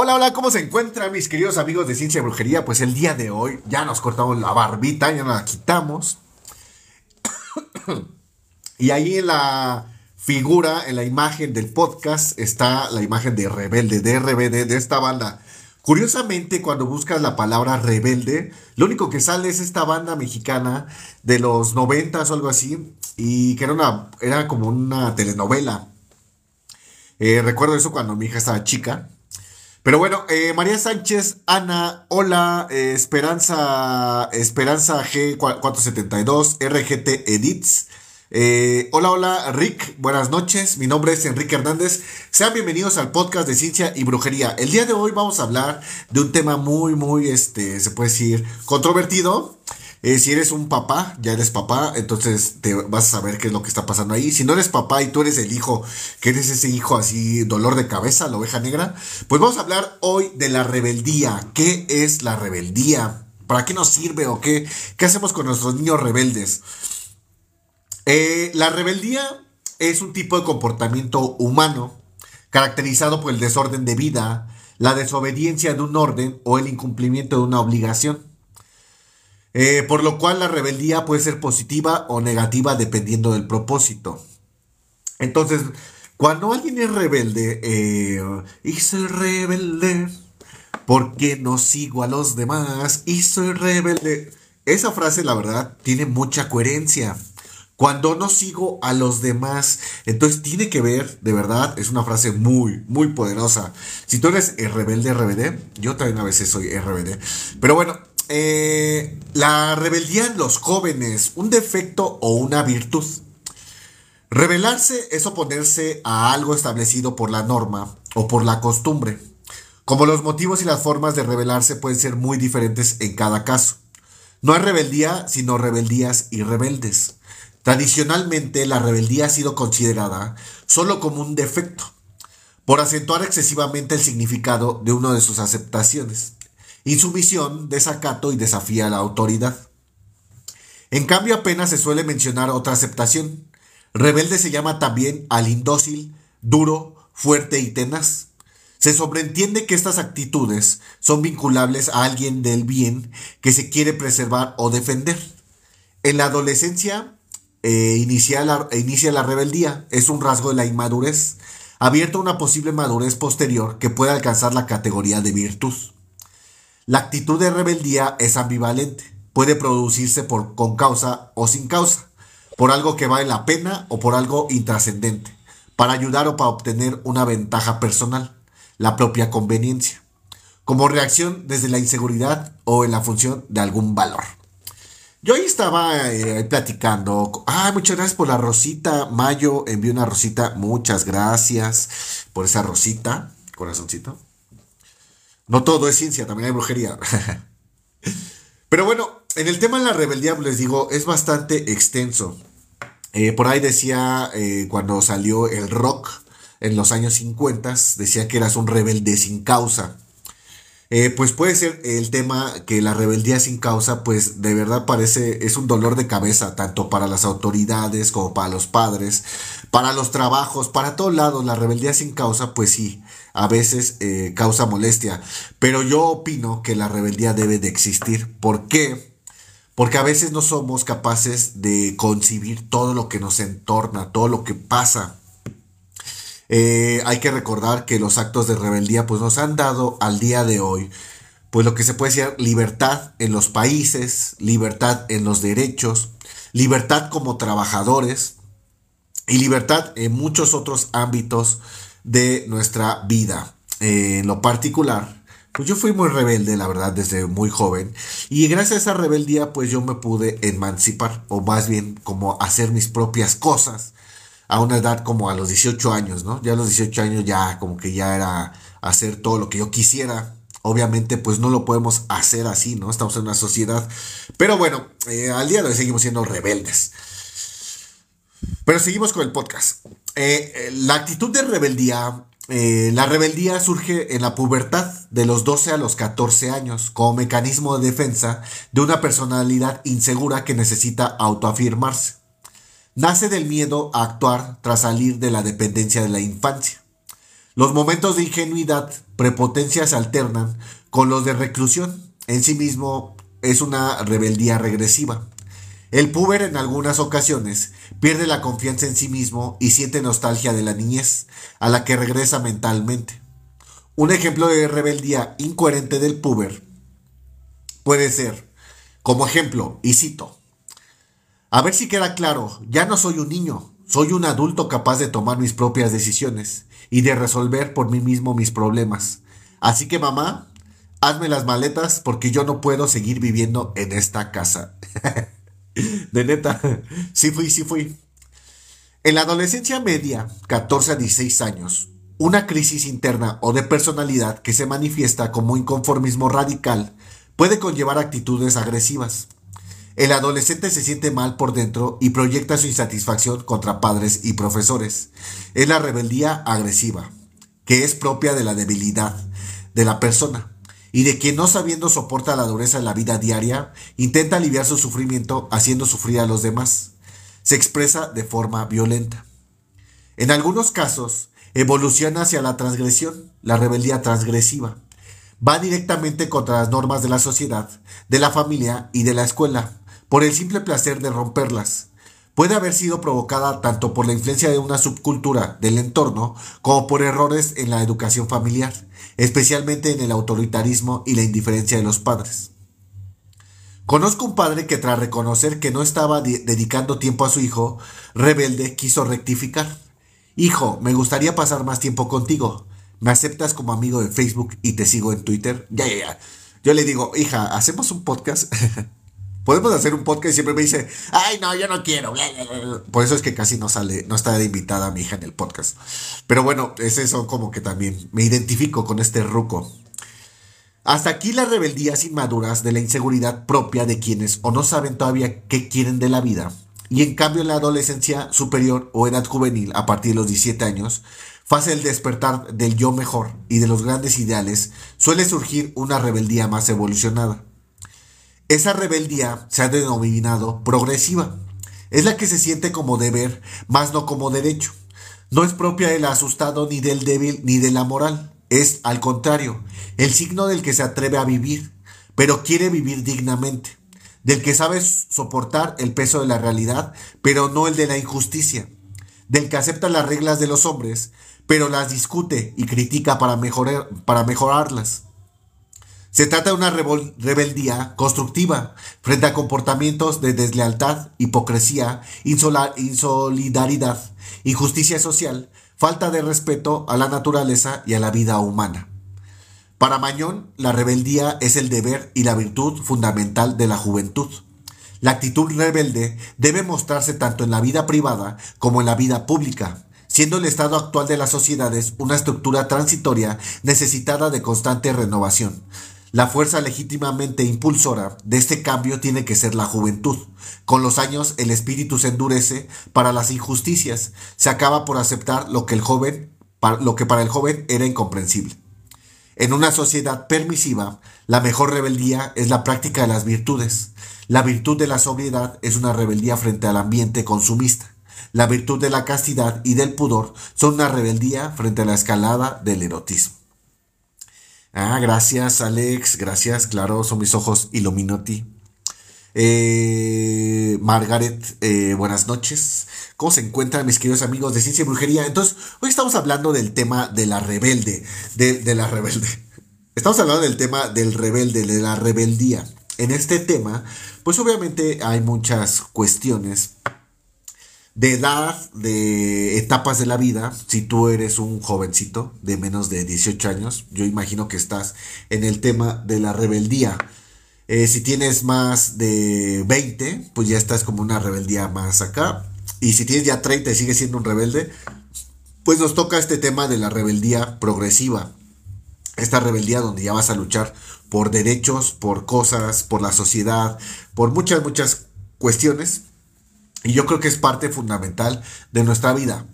Hola, hola, ¿cómo se encuentran mis queridos amigos de Ciencia y Brujería? Pues el día de hoy ya nos cortamos la barbita, ya nos la quitamos. y ahí en la figura, en la imagen del podcast, está la imagen de Rebelde, de RBD, de esta banda. Curiosamente, cuando buscas la palabra rebelde, lo único que sale es esta banda mexicana de los noventas o algo así, y que era, una, era como una telenovela. Eh, recuerdo eso cuando mi hija estaba chica. Pero bueno, eh, María Sánchez, Ana, hola, eh, Esperanza, Esperanza G472, RGT Edits. Eh, hola, hola, Rick, buenas noches. Mi nombre es Enrique Hernández. Sean bienvenidos al podcast de Ciencia y Brujería. El día de hoy vamos a hablar de un tema muy, muy, este, se puede decir, controvertido. Eh, si eres un papá, ya eres papá, entonces te vas a saber qué es lo que está pasando ahí. Si no eres papá y tú eres el hijo, que eres ese hijo así, dolor de cabeza, la oveja negra, pues vamos a hablar hoy de la rebeldía. ¿Qué es la rebeldía? ¿Para qué nos sirve o qué? ¿Qué hacemos con nuestros niños rebeldes? Eh, la rebeldía es un tipo de comportamiento humano caracterizado por el desorden de vida, la desobediencia de un orden o el incumplimiento de una obligación. Eh, por lo cual la rebeldía puede ser positiva o negativa dependiendo del propósito. Entonces, cuando alguien es rebelde, eh, y soy rebelde porque no sigo a los demás, y soy rebelde, esa frase la verdad tiene mucha coherencia. Cuando no sigo a los demás, entonces tiene que ver, de verdad, es una frase muy, muy poderosa. Si tú eres rebelde, rebelde, yo también a veces soy rebelde. Pero bueno, eh, la rebeldía en los jóvenes, un defecto o una virtud. Rebelarse es oponerse a algo establecido por la norma o por la costumbre. Como los motivos y las formas de rebelarse pueden ser muy diferentes en cada caso. No hay rebeldía, sino rebeldías y rebeldes. Tradicionalmente la rebeldía ha sido considerada solo como un defecto, por acentuar excesivamente el significado de una de sus aceptaciones. Insumisión, desacato y desafía a la autoridad. En cambio apenas se suele mencionar otra aceptación. Rebelde se llama también al indócil, duro, fuerte y tenaz. Se sobreentiende que estas actitudes son vinculables a alguien del bien que se quiere preservar o defender. En la adolescencia eh, inicia, la, inicia la rebeldía, es un rasgo de la inmadurez, abierto a una posible madurez posterior que puede alcanzar la categoría de virtud. La actitud de rebeldía es ambivalente, puede producirse con causa o sin causa, por algo que vale la pena o por algo intrascendente, para ayudar o para obtener una ventaja personal, la propia conveniencia, como reacción desde la inseguridad o en la función de algún valor. Yo ahí estaba eh, platicando. Ah, muchas gracias por la rosita. Mayo envió una rosita. Muchas gracias por esa rosita. Corazoncito. No todo es ciencia, también hay brujería. Pero bueno, en el tema de la rebeldía, pues, les digo, es bastante extenso. Eh, por ahí decía, eh, cuando salió el rock en los años 50, decía que eras un rebelde sin causa. Eh, pues puede ser el tema que la rebeldía sin causa, pues de verdad parece, es un dolor de cabeza, tanto para las autoridades como para los padres, para los trabajos, para todos lados. La rebeldía sin causa, pues sí, a veces eh, causa molestia. Pero yo opino que la rebeldía debe de existir. ¿Por qué? Porque a veces no somos capaces de concebir todo lo que nos entorna, todo lo que pasa. Eh, hay que recordar que los actos de rebeldía pues nos han dado al día de hoy pues lo que se puede decir libertad en los países, libertad en los derechos, libertad como trabajadores y libertad en muchos otros ámbitos de nuestra vida. Eh, en lo particular, pues yo fui muy rebelde, la verdad, desde muy joven. Y gracias a esa rebeldía, pues yo me pude emancipar, o más bien como hacer mis propias cosas a una edad como a los 18 años, ¿no? Ya a los 18 años ya como que ya era hacer todo lo que yo quisiera. Obviamente pues no lo podemos hacer así, ¿no? Estamos en una sociedad. Pero bueno, eh, al día de hoy seguimos siendo rebeldes. Pero seguimos con el podcast. Eh, eh, la actitud de rebeldía, la rebeldía surge en la pubertad de los 12 a los 14 años como mecanismo de defensa de una personalidad insegura que necesita autoafirmarse nace del miedo a actuar tras salir de la dependencia de la infancia. Los momentos de ingenuidad prepotencia se alternan con los de reclusión. En sí mismo es una rebeldía regresiva. El puber en algunas ocasiones pierde la confianza en sí mismo y siente nostalgia de la niñez, a la que regresa mentalmente. Un ejemplo de rebeldía incoherente del puber puede ser, como ejemplo, y cito, a ver si queda claro, ya no soy un niño, soy un adulto capaz de tomar mis propias decisiones y de resolver por mí mismo mis problemas. Así que mamá, hazme las maletas porque yo no puedo seguir viviendo en esta casa. de neta, sí fui, sí fui. En la adolescencia media, 14 a 16 años, una crisis interna o de personalidad que se manifiesta como inconformismo radical puede conllevar actitudes agresivas. El adolescente se siente mal por dentro y proyecta su insatisfacción contra padres y profesores. Es la rebeldía agresiva, que es propia de la debilidad de la persona y de quien no sabiendo soporta la dureza de la vida diaria, intenta aliviar su sufrimiento haciendo sufrir a los demás. Se expresa de forma violenta. En algunos casos, evoluciona hacia la transgresión, la rebeldía transgresiva. Va directamente contra las normas de la sociedad, de la familia y de la escuela, por el simple placer de romperlas. Puede haber sido provocada tanto por la influencia de una subcultura del entorno como por errores en la educación familiar especialmente en el autoritarismo y la indiferencia de los padres. Conozco un padre que tras reconocer que no estaba dedicando tiempo a su hijo, rebelde, quiso rectificar. Hijo, me gustaría pasar más tiempo contigo. ¿Me aceptas como amigo de Facebook y te sigo en Twitter? Ya, ya, ya. Yo le digo, hija, ¿hacemos un podcast? Podemos hacer un podcast y siempre me dice, ay, no, yo no quiero. Por eso es que casi no sale, no está invitada mi hija en el podcast. Pero bueno, es eso como que también me identifico con este ruco. Hasta aquí las rebeldías inmaduras de la inseguridad propia de quienes o no saben todavía qué quieren de la vida. Y en cambio en la adolescencia superior o edad juvenil, a partir de los 17 años, fase el despertar del yo mejor y de los grandes ideales, suele surgir una rebeldía más evolucionada. Esa rebeldía se ha denominado progresiva. Es la que se siente como deber, más no como derecho. No es propia del asustado ni del débil ni de la moral. Es, al contrario, el signo del que se atreve a vivir, pero quiere vivir dignamente. Del que sabe soportar el peso de la realidad, pero no el de la injusticia. Del que acepta las reglas de los hombres, pero las discute y critica para, para mejorarlas se trata de una rebeldía constructiva frente a comportamientos de deslealtad, hipocresía, insolidaridad, injusticia social, falta de respeto a la naturaleza y a la vida humana. Para Mañón, la rebeldía es el deber y la virtud fundamental de la juventud. La actitud rebelde debe mostrarse tanto en la vida privada como en la vida pública, siendo el estado actual de las sociedades una estructura transitoria necesitada de constante renovación. La fuerza legítimamente impulsora de este cambio tiene que ser la juventud. Con los años el espíritu se endurece para las injusticias, se acaba por aceptar lo que el joven lo que para el joven era incomprensible. En una sociedad permisiva, la mejor rebeldía es la práctica de las virtudes. La virtud de la sobriedad es una rebeldía frente al ambiente consumista. La virtud de la castidad y del pudor son una rebeldía frente a la escalada del erotismo. Ah, gracias, Alex. Gracias, claro, son mis ojos Illuminati. Eh, Margaret, eh, buenas noches. ¿Cómo se encuentran mis queridos amigos de Ciencia y Brujería? Entonces, hoy estamos hablando del tema de la rebelde, de, de la rebelde. Estamos hablando del tema del rebelde, de la rebeldía. En este tema, pues obviamente hay muchas cuestiones de edad, de etapas de la vida, si tú eres un jovencito de menos de 18 años, yo imagino que estás en el tema de la rebeldía. Eh, si tienes más de 20, pues ya estás como una rebeldía más acá. Y si tienes ya 30 y sigues siendo un rebelde, pues nos toca este tema de la rebeldía progresiva. Esta rebeldía donde ya vas a luchar por derechos, por cosas, por la sociedad, por muchas, muchas cuestiones y yo creo que es parte fundamental de nuestra vida.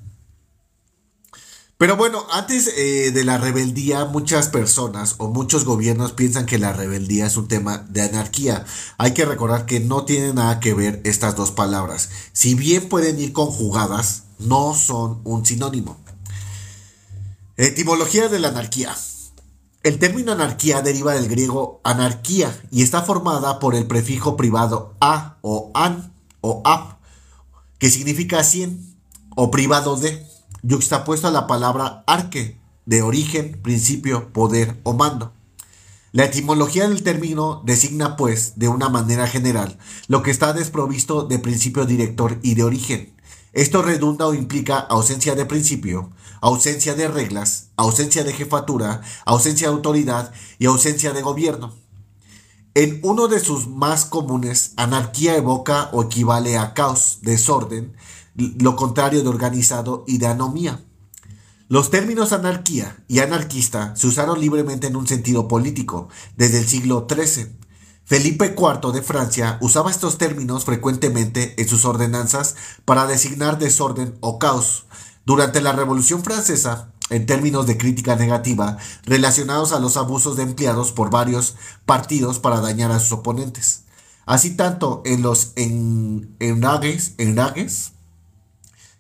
Pero bueno, antes eh, de la rebeldía, muchas personas o muchos gobiernos piensan que la rebeldía es un tema de anarquía. Hay que recordar que no tiene nada que ver estas dos palabras. Si bien pueden ir conjugadas, no son un sinónimo. Etimología de la anarquía. El término anarquía deriva del griego anarquía y está formada por el prefijo privado a o an o ap, que significa cien o privado de, yuxtapuesto a la palabra arque, de origen, principio, poder o mando. La etimología del término designa, pues, de una manera general, lo que está desprovisto de principio director y de origen. Esto redunda o implica ausencia de principio, ausencia de reglas, ausencia de jefatura, ausencia de autoridad y ausencia de gobierno. En uno de sus más comunes, anarquía evoca o equivale a caos, desorden, lo contrario de organizado y de anomía. Los términos anarquía y anarquista se usaron libremente en un sentido político desde el siglo XIII. Felipe IV de Francia usaba estos términos frecuentemente en sus ordenanzas para designar desorden o caos. Durante la Revolución Francesa, en términos de crítica negativa, relacionados a los abusos de empleados por varios partidos para dañar a sus oponentes. Así tanto en los en, enragues,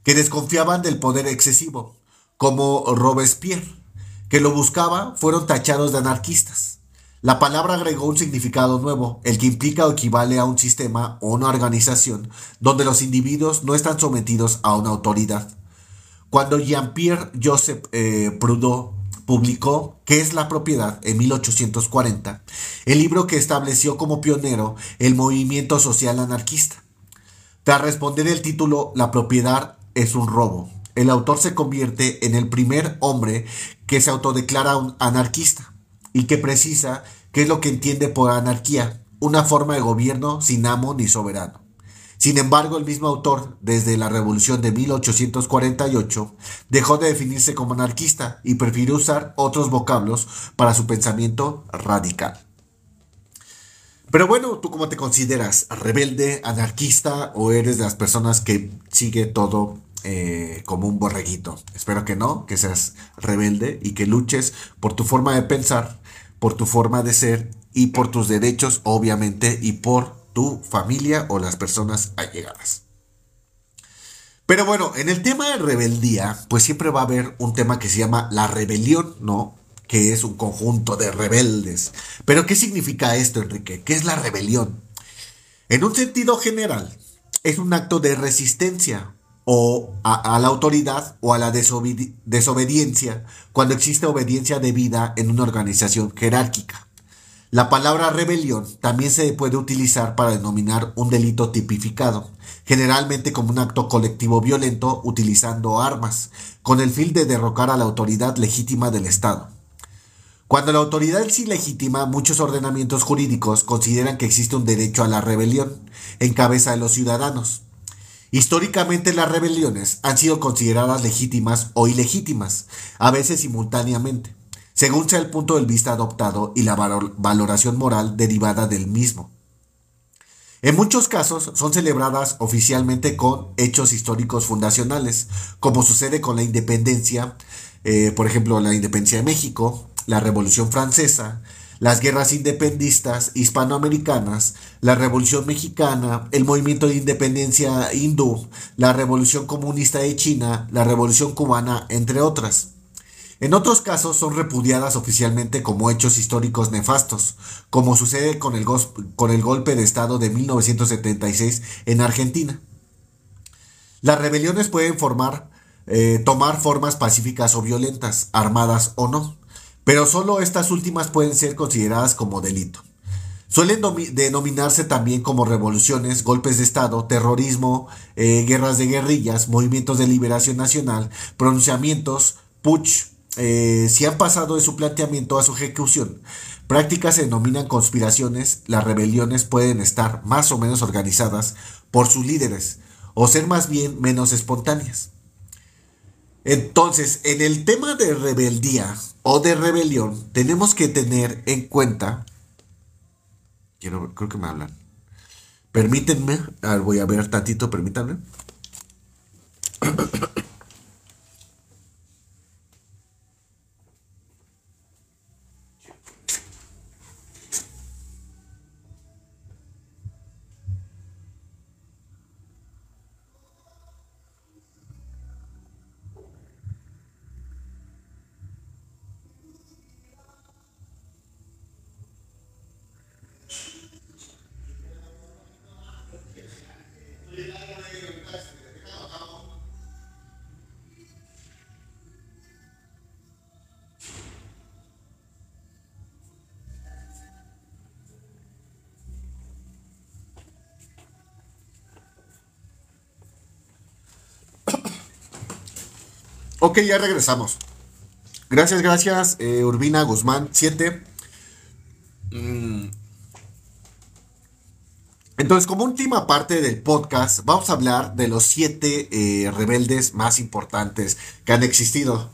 que desconfiaban del poder excesivo, como Robespierre, que lo buscaba, fueron tachados de anarquistas. La palabra agregó un significado nuevo, el que implica o equivale a un sistema o una organización donde los individuos no están sometidos a una autoridad. Cuando Jean-Pierre Joseph eh, Proudhon publicó ¿Qué es la propiedad? en 1840, el libro que estableció como pionero el movimiento social anarquista. Tras responder el título La propiedad es un robo, el autor se convierte en el primer hombre que se autodeclara un anarquista y que precisa qué es lo que entiende por anarquía, una forma de gobierno sin amo ni soberano. Sin embargo, el mismo autor, desde la Revolución de 1848, dejó de definirse como anarquista y prefirió usar otros vocablos para su pensamiento radical. Pero bueno, ¿tú cómo te consideras? ¿Rebelde, anarquista o eres de las personas que sigue todo eh, como un borreguito. Espero que no, que seas rebelde y que luches por tu forma de pensar, por tu forma de ser y por tus derechos, obviamente, y por tu familia o las personas allegadas. Pero bueno, en el tema de rebeldía, pues siempre va a haber un tema que se llama la rebelión, ¿no? Que es un conjunto de rebeldes. Pero ¿qué significa esto, Enrique? ¿Qué es la rebelión? En un sentido general, es un acto de resistencia o a, la autoridad o a la desobediencia cuando existe obediencia debida en una organización jerárquica. La palabra rebelión también se puede utilizar para denominar un delito tipificado, generalmente como un acto colectivo violento utilizando armas, con el fin de derrocar a la autoridad legítima del Estado. Cuando la autoridad es ilegítima, muchos ordenamientos jurídicos consideran que existe un derecho a la rebelión en cabeza de los ciudadanos, Históricamente las rebeliones han sido consideradas legítimas o ilegítimas, a veces simultáneamente, según sea el punto de vista adoptado y la valoración moral derivada del mismo. En muchos casos son celebradas oficialmente con hechos históricos fundacionales, como sucede con la independencia, eh, por ejemplo la independencia de México, la Revolución Francesa, las guerras independistas hispanoamericanas, la Revolución Mexicana, el movimiento de independencia hindú, la Revolución Comunista de China, la Revolución Cubana, entre otras. En otros casos son repudiadas oficialmente como hechos históricos nefastos, como sucede con el, con el golpe de Estado de 1976 en Argentina. Las rebeliones pueden formar, eh, tomar formas pacíficas o violentas, armadas o no pero solo estas últimas pueden ser consideradas como delito. Suelen denominarse también como revoluciones, golpes de Estado, terrorismo, eh, guerras de guerrillas, movimientos de liberación nacional, pronunciamientos, putsch, eh, si han pasado de su planteamiento a su ejecución. Prácticas se denominan conspiraciones, las rebeliones pueden estar más o menos organizadas por sus líderes, o ser más bien menos espontáneas. Entonces, en el tema de rebeldía o de rebelión, tenemos que tener en cuenta. Quiero, creo que me hablan. Permítanme, voy a ver tantito, permítanme. Ok, ya regresamos. Gracias, gracias, eh, Urbina Guzmán 7. Mm. Entonces, como última parte del podcast, vamos a hablar de los siete eh, rebeldes más importantes que han existido.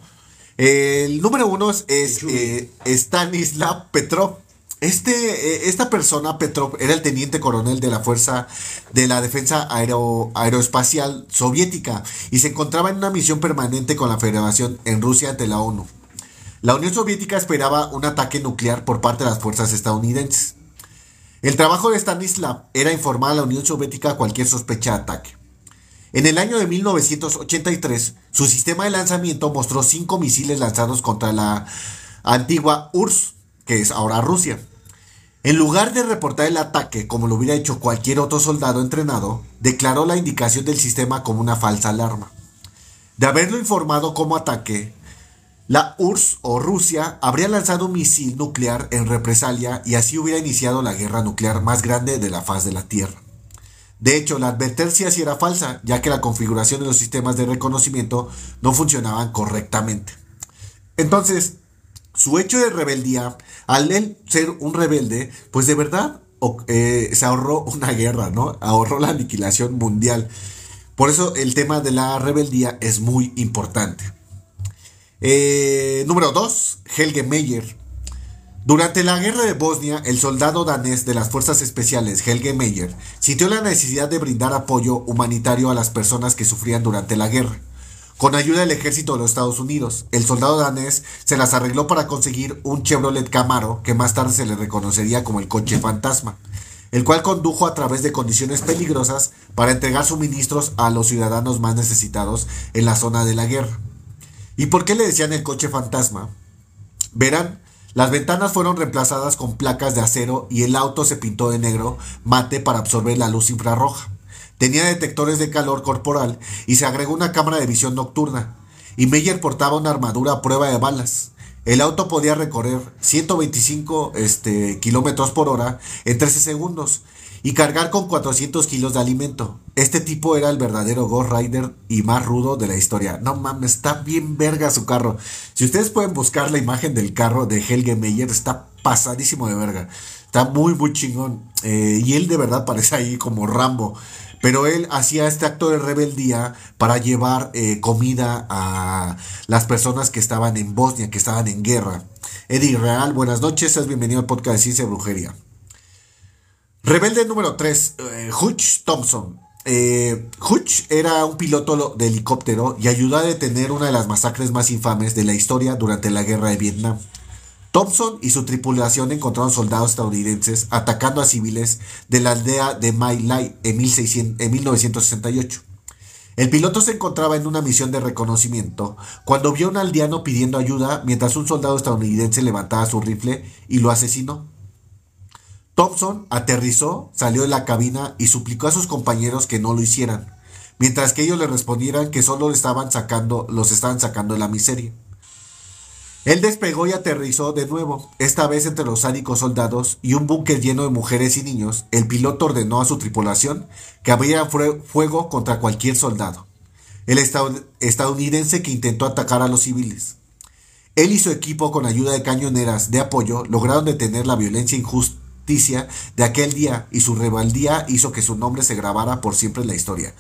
El número uno es eh, Stanislav Petrov. Este, eh, esta persona, Petrov, era el teniente coronel de la Fuerza de la Defensa Aeroespacial Soviética y se encontraba en una misión permanente con la Federación en Rusia ante la ONU. La Unión Soviética esperaba un ataque nuclear por parte de las fuerzas estadounidenses. El trabajo de Stanislav era informar a la Unión Soviética cualquier sospecha de ataque. En el año de 1983, su sistema de lanzamiento mostró cinco misiles lanzados contra la antigua URSS, que es ahora Rusia. En lugar de reportar el ataque como lo hubiera hecho cualquier otro soldado entrenado, declaró la indicación del sistema como una falsa alarma. De haberlo informado como ataque, la URSS o Rusia habría lanzado un misil nuclear en represalia y así hubiera iniciado la guerra nuclear más grande de la faz de la Tierra. De hecho, la advertencia sí era falsa, ya que la configuración de los sistemas de reconocimiento no funcionaban correctamente. Entonces, su hecho de rebeldía, al él ser un rebelde, pues de verdad eh, se ahorró una guerra, ¿no? Ahorró la aniquilación mundial. Por eso el tema de la rebeldía es muy importante. Eh, número 2, Helge Meyer. Durante la guerra de Bosnia, el soldado danés de las Fuerzas Especiales, Helge Meyer, sintió la necesidad de brindar apoyo humanitario a las personas que sufrían durante la guerra. Con ayuda del ejército de los Estados Unidos, el soldado danés se las arregló para conseguir un Chevrolet Camaro que más tarde se le reconocería como el coche fantasma, el cual condujo a través de condiciones peligrosas para entregar suministros a los ciudadanos más necesitados en la zona de la guerra. ¿Y por qué le decían el coche fantasma? Verán, las ventanas fueron reemplazadas con placas de acero y el auto se pintó de negro mate para absorber la luz infrarroja. Tenía detectores de calor corporal y se agregó una cámara de visión nocturna. Y Meyer portaba una armadura a prueba de balas. El auto podía recorrer 125 este, kilómetros por hora en 13 segundos y cargar con 400 kilos de alimento. Este tipo era el verdadero Ghost Rider y más rudo de la historia. No mames, está bien verga su carro. Si ustedes pueden buscar la imagen del carro de Helge Meyer, está pasadísimo de verga. Está muy, muy chingón. Eh, y él de verdad parece ahí como Rambo. Pero él hacía este acto de rebeldía para llevar eh, comida a las personas que estaban en Bosnia, que estaban en guerra. Eddie Real, buenas noches, seas bienvenido al podcast de Ciencia Brujería. Rebelde número 3, eh, Hutch Thompson. Eh, Hutch era un piloto de helicóptero y ayudó a detener una de las masacres más infames de la historia durante la guerra de Vietnam. Thompson y su tripulación encontraron soldados estadounidenses atacando a civiles de la aldea de My Lai en, en 1968. El piloto se encontraba en una misión de reconocimiento cuando vio a un aldeano pidiendo ayuda mientras un soldado estadounidense levantaba su rifle y lo asesinó. Thompson aterrizó, salió de la cabina y suplicó a sus compañeros que no lo hicieran, mientras que ellos le respondieran que solo estaban sacando, los estaban sacando de la miseria. Él despegó y aterrizó de nuevo, esta vez entre los sádicos soldados y un búnker lleno de mujeres y niños. El piloto ordenó a su tripulación que abriera fuego contra cualquier soldado. El estadounidense que intentó atacar a los civiles. Él y su equipo, con ayuda de cañoneras de apoyo, lograron detener la violencia injusta de aquel día y su rebeldía hizo que su nombre se grabara por siempre en la historia.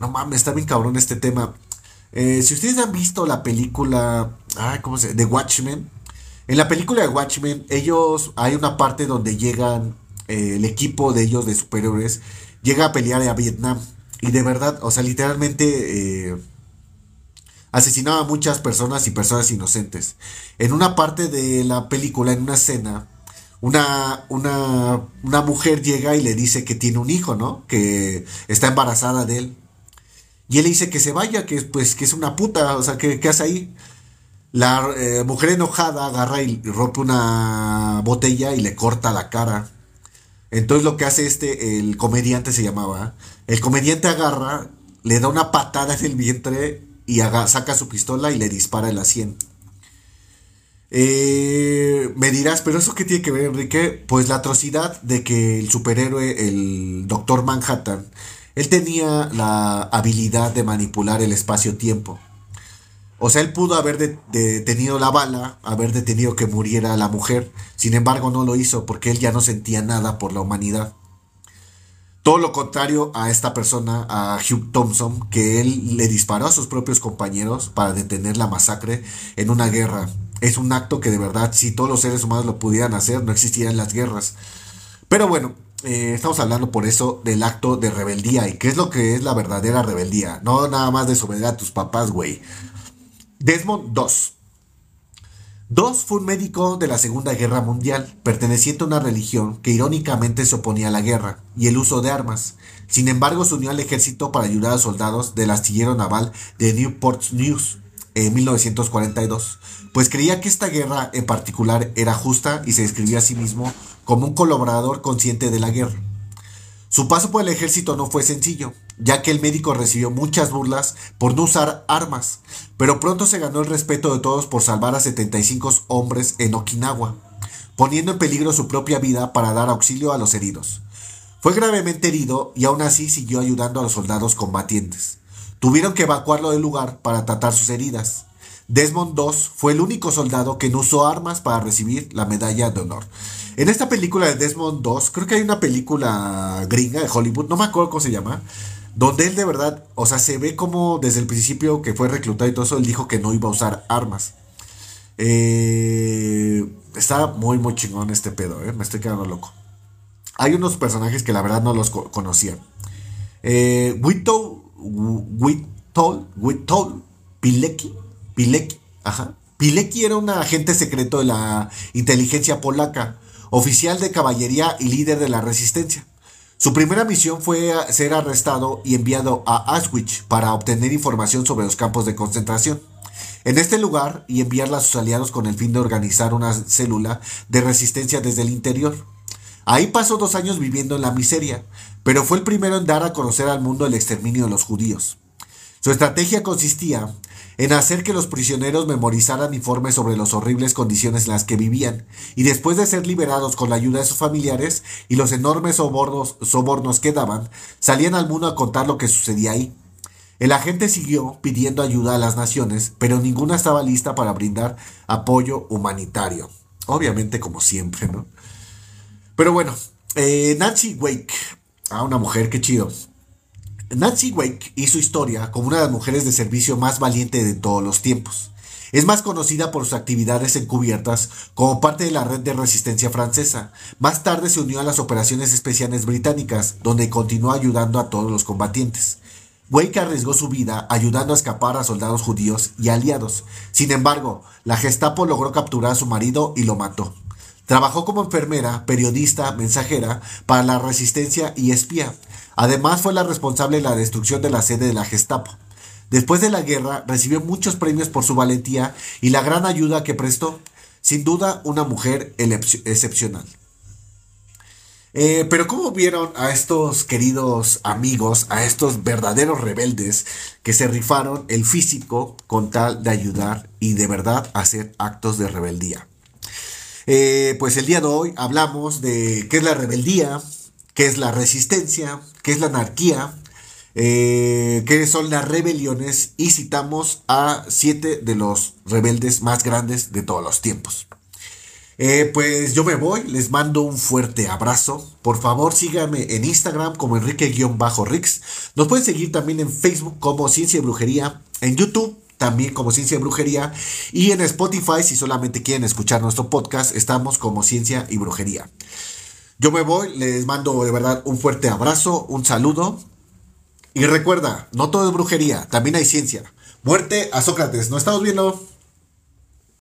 No mames, está bien cabrón este tema. Eh, si ustedes han visto la película, ay, ¿cómo se? The Watchmen. En la película de Watchmen, ellos, hay una parte donde llegan, eh, el equipo de ellos, de superhéroes, llega a pelear a Vietnam. Y de verdad, o sea, literalmente eh, asesinaba a muchas personas y personas inocentes. En una parte de la película, en una escena, una, una, una mujer llega y le dice que tiene un hijo, ¿no? Que está embarazada de él. Y él le dice que se vaya, que, pues, que es una puta, o sea, ¿qué hace ahí? La eh, mujer enojada agarra y rompe una botella y le corta la cara. Entonces lo que hace este, el comediante se llamaba, el comediante agarra, le da una patada en el vientre y saca su pistola y le dispara en la sien. Eh, me dirás, pero eso qué tiene que ver, Enrique? Pues la atrocidad de que el superhéroe, el Doctor Manhattan, él tenía la habilidad de manipular el espacio-tiempo. O sea, él pudo haber detenido la bala, haber detenido que muriera la mujer. Sin embargo, no lo hizo porque él ya no sentía nada por la humanidad. Todo lo contrario a esta persona, a Hugh Thompson, que él le disparó a sus propios compañeros para detener la masacre en una guerra. Es un acto que de verdad, si todos los seres humanos lo pudieran hacer, no existirían las guerras. Pero bueno, eh, estamos hablando por eso del acto de rebeldía. ¿Y qué es lo que es la verdadera rebeldía? No nada más desobedecer a tus papás, güey. Desmond II. Dos fue un médico de la Segunda Guerra Mundial, perteneciente a una religión que irónicamente se oponía a la guerra y el uso de armas. Sin embargo, se unió al ejército para ayudar a soldados del astillero naval de Newport News en 1942, pues creía que esta guerra en particular era justa y se describía a sí mismo como un colaborador consciente de la guerra. Su paso por el ejército no fue sencillo, ya que el médico recibió muchas burlas por no usar armas, pero pronto se ganó el respeto de todos por salvar a 75 hombres en Okinawa, poniendo en peligro su propia vida para dar auxilio a los heridos. Fue gravemente herido y aún así siguió ayudando a los soldados combatientes. Tuvieron que evacuarlo del lugar para tratar sus heridas. Desmond II fue el único soldado que no usó armas para recibir la medalla de honor. En esta película de Desmond 2, creo que hay una película gringa de Hollywood, no me acuerdo cómo se llama, donde él de verdad, o sea, se ve como desde el principio que fue reclutado y todo eso, él dijo que no iba a usar armas. Eh, está muy, muy chingón este pedo, eh, me estoy quedando loco. Hay unos personajes que la verdad no los conocía. Eh, Wito, Wito, Pilecki, Pilecki, ajá. Pilecki era un agente secreto de la inteligencia polaca oficial de caballería y líder de la resistencia. Su primera misión fue ser arrestado y enviado a Auschwitz para obtener información sobre los campos de concentración. En este lugar y enviarla a sus aliados con el fin de organizar una célula de resistencia desde el interior. Ahí pasó dos años viviendo en la miseria, pero fue el primero en dar a conocer al mundo el exterminio de los judíos. Su estrategia consistía en hacer que los prisioneros memorizaran informes sobre las horribles condiciones en las que vivían, y después de ser liberados con la ayuda de sus familiares y los enormes sobornos, que daban, salían al mundo a contar lo que sucedía ahí. El agente siguió pidiendo ayuda a las naciones, pero ninguna estaba lista para brindar apoyo humanitario. Obviamente como siempre, ¿no? Pero bueno, eh, Nancy Wake, ah, una mujer, qué chido. Nancy Wake hizo historia como una de las mujeres de servicio más valiente de todos los tiempos. Es más conocida por sus actividades encubiertas como parte de la red de resistencia francesa. Más tarde se unió a las operaciones especiales británicas, donde continuó ayudando a todos los combatientes. Wake arriesgó su vida ayudando a escapar a soldados judíos y aliados. Sin embargo, la Gestapo logró capturar a su marido y lo mató. Trabajó como enfermera, periodista, mensajera para la resistencia y espía. Además fue la responsable de la destrucción de la sede de la Gestapo. Después de la guerra recibió muchos premios por su valentía y la gran ayuda que prestó. Sin duda una mujer excepcional. Eh, pero ¿cómo vieron a estos queridos amigos, a estos verdaderos rebeldes que se rifaron el físico con tal de ayudar y de verdad hacer actos de rebeldía? Eh, pues el día de hoy hablamos de qué es la rebeldía, qué es la resistencia, qué es la anarquía, eh, qué son las rebeliones y citamos a siete de los rebeldes más grandes de todos los tiempos. Eh, pues yo me voy, les mando un fuerte abrazo. Por favor síganme en Instagram como Enrique-Rix. Nos pueden seguir también en Facebook como Ciencia y Brujería, en YouTube también como Ciencia y Brujería. Y en Spotify, si solamente quieren escuchar nuestro podcast, estamos como Ciencia y Brujería. Yo me voy, les mando de verdad un fuerte abrazo, un saludo. Y recuerda, no todo es brujería, también hay ciencia. Muerte a Sócrates, ¿no estamos viendo?